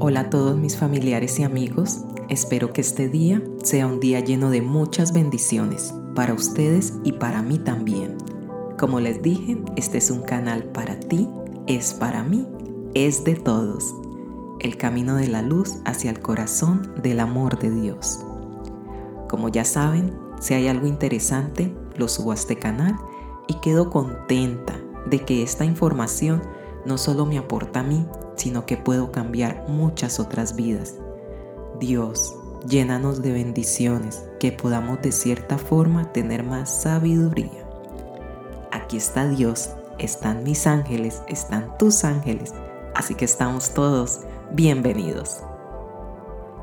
Hola a todos mis familiares y amigos, espero que este día sea un día lleno de muchas bendiciones para ustedes y para mí también. Como les dije, este es un canal para ti, es para mí, es de todos. El camino de la luz hacia el corazón del amor de Dios. Como ya saben, si hay algo interesante, lo subo a este canal y quedo contenta de que esta información no solo me aporta a mí, sino que puedo cambiar muchas otras vidas. Dios, llénanos de bendiciones, que podamos de cierta forma tener más sabiduría. Aquí está Dios, están mis ángeles, están tus ángeles, así que estamos todos bienvenidos.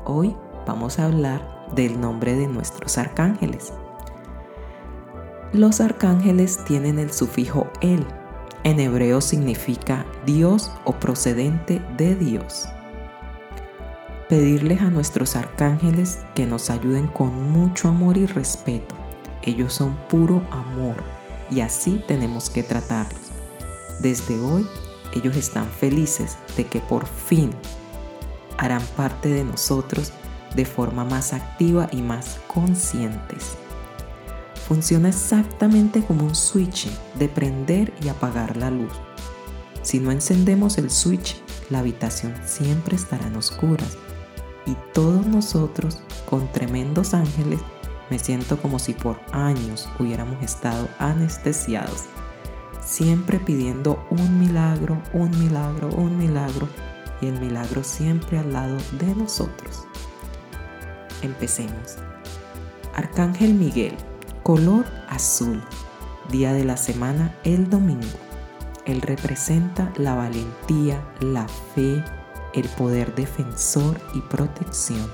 Hoy vamos a hablar del nombre de nuestros arcángeles. Los arcángeles tienen el sufijo el, en hebreo significa Dios o procedente de Dios. Pedirles a nuestros arcángeles que nos ayuden con mucho amor y respeto. Ellos son puro amor y así tenemos que tratarlos. Desde hoy, ellos están felices de que por fin harán parte de nosotros de forma más activa y más conscientes funciona exactamente como un switch de prender y apagar la luz. Si no encendemos el switch, la habitación siempre estará en oscuras y todos nosotros, con tremendos ángeles, me siento como si por años hubiéramos estado anestesiados, siempre pidiendo un milagro, un milagro, un milagro y el milagro siempre al lado de nosotros. Empecemos. Arcángel Miguel Color azul. Día de la semana, el domingo. Él representa la valentía, la fe, el poder defensor y protección.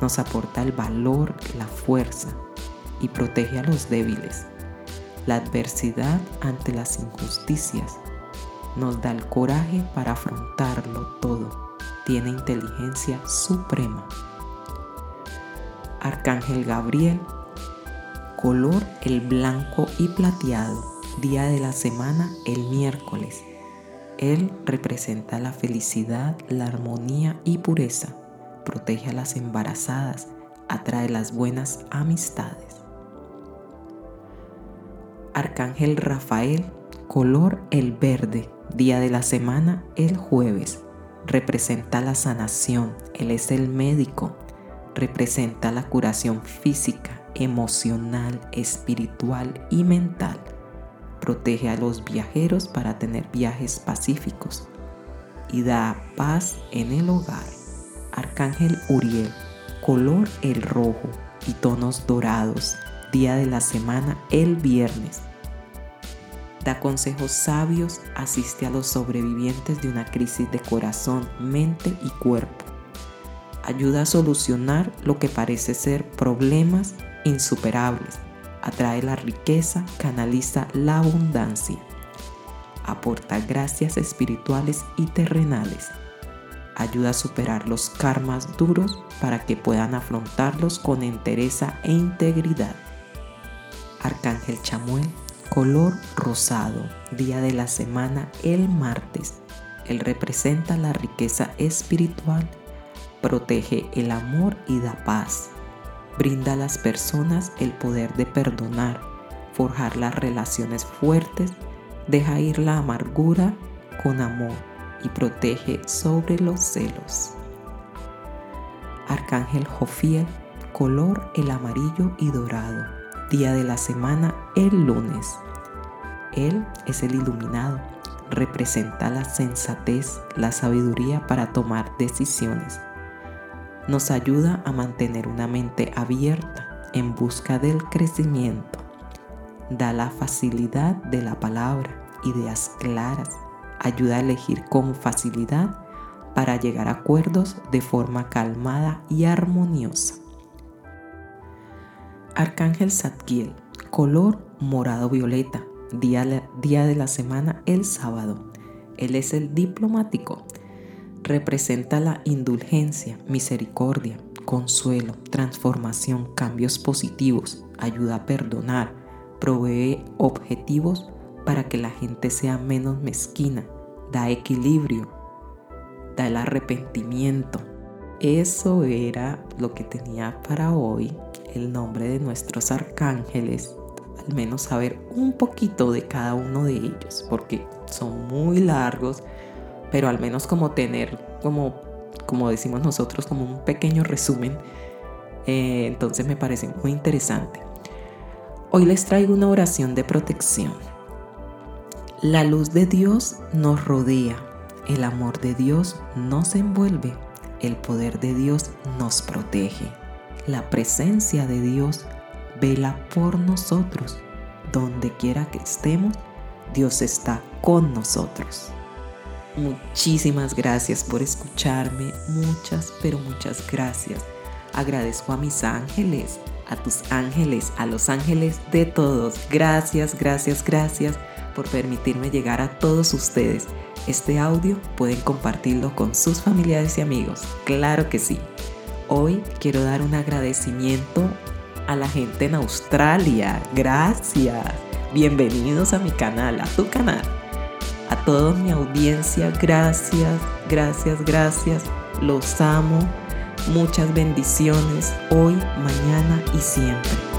Nos aporta el valor, la fuerza y protege a los débiles. La adversidad ante las injusticias. Nos da el coraje para afrontarlo todo. Tiene inteligencia suprema. Arcángel Gabriel color el blanco y plateado, día de la semana el miércoles. Él representa la felicidad, la armonía y pureza, protege a las embarazadas, atrae las buenas amistades. Arcángel Rafael, color el verde, día de la semana el jueves, representa la sanación, él es el médico, representa la curación física, emocional, espiritual y mental. Protege a los viajeros para tener viajes pacíficos y da paz en el hogar. Arcángel Uriel, color el rojo y tonos dorados, día de la semana el viernes. Da consejos sabios, asiste a los sobrevivientes de una crisis de corazón, mente y cuerpo. Ayuda a solucionar lo que parece ser problemas insuperables, atrae la riqueza, canaliza la abundancia, aporta gracias espirituales y terrenales, ayuda a superar los karmas duros para que puedan afrontarlos con entereza e integridad. Arcángel Chamuel, color rosado, día de la semana el martes. Él representa la riqueza espiritual, protege el amor y da paz brinda a las personas el poder de perdonar, forjar las relaciones fuertes, deja ir la amargura con amor y protege sobre los celos. Arcángel Jofiel, color el amarillo y dorado, día de la semana el lunes. Él es el iluminado, representa la sensatez, la sabiduría para tomar decisiones nos ayuda a mantener una mente abierta en busca del crecimiento. Da la facilidad de la palabra, ideas claras, ayuda a elegir con facilidad para llegar a acuerdos de forma calmada y armoniosa. Arcángel Zadkiel, color morado violeta, día, día de la semana el sábado. Él es el diplomático, representa la indulgencia, misericordia, consuelo, transformación, cambios positivos, ayuda a perdonar, provee objetivos para que la gente sea menos mezquina, da equilibrio, da el arrepentimiento. Eso era lo que tenía para hoy el nombre de nuestros arcángeles, al menos saber un poquito de cada uno de ellos, porque son muy largos, pero al menos como tener, como, como decimos nosotros, como un pequeño resumen, eh, entonces me parece muy interesante. Hoy les traigo una oración de protección. La luz de Dios nos rodea, el amor de Dios nos envuelve, el poder de Dios nos protege, la presencia de Dios vela por nosotros. Donde quiera que estemos, Dios está con nosotros. Muchísimas gracias por escucharme, muchas, pero muchas gracias. Agradezco a mis ángeles, a tus ángeles, a los ángeles de todos. Gracias, gracias, gracias por permitirme llegar a todos ustedes. Este audio pueden compartirlo con sus familiares y amigos. Claro que sí. Hoy quiero dar un agradecimiento a la gente en Australia. Gracias. Bienvenidos a mi canal, a tu canal. A toda mi audiencia, gracias, gracias, gracias. Los amo. Muchas bendiciones hoy, mañana y siempre.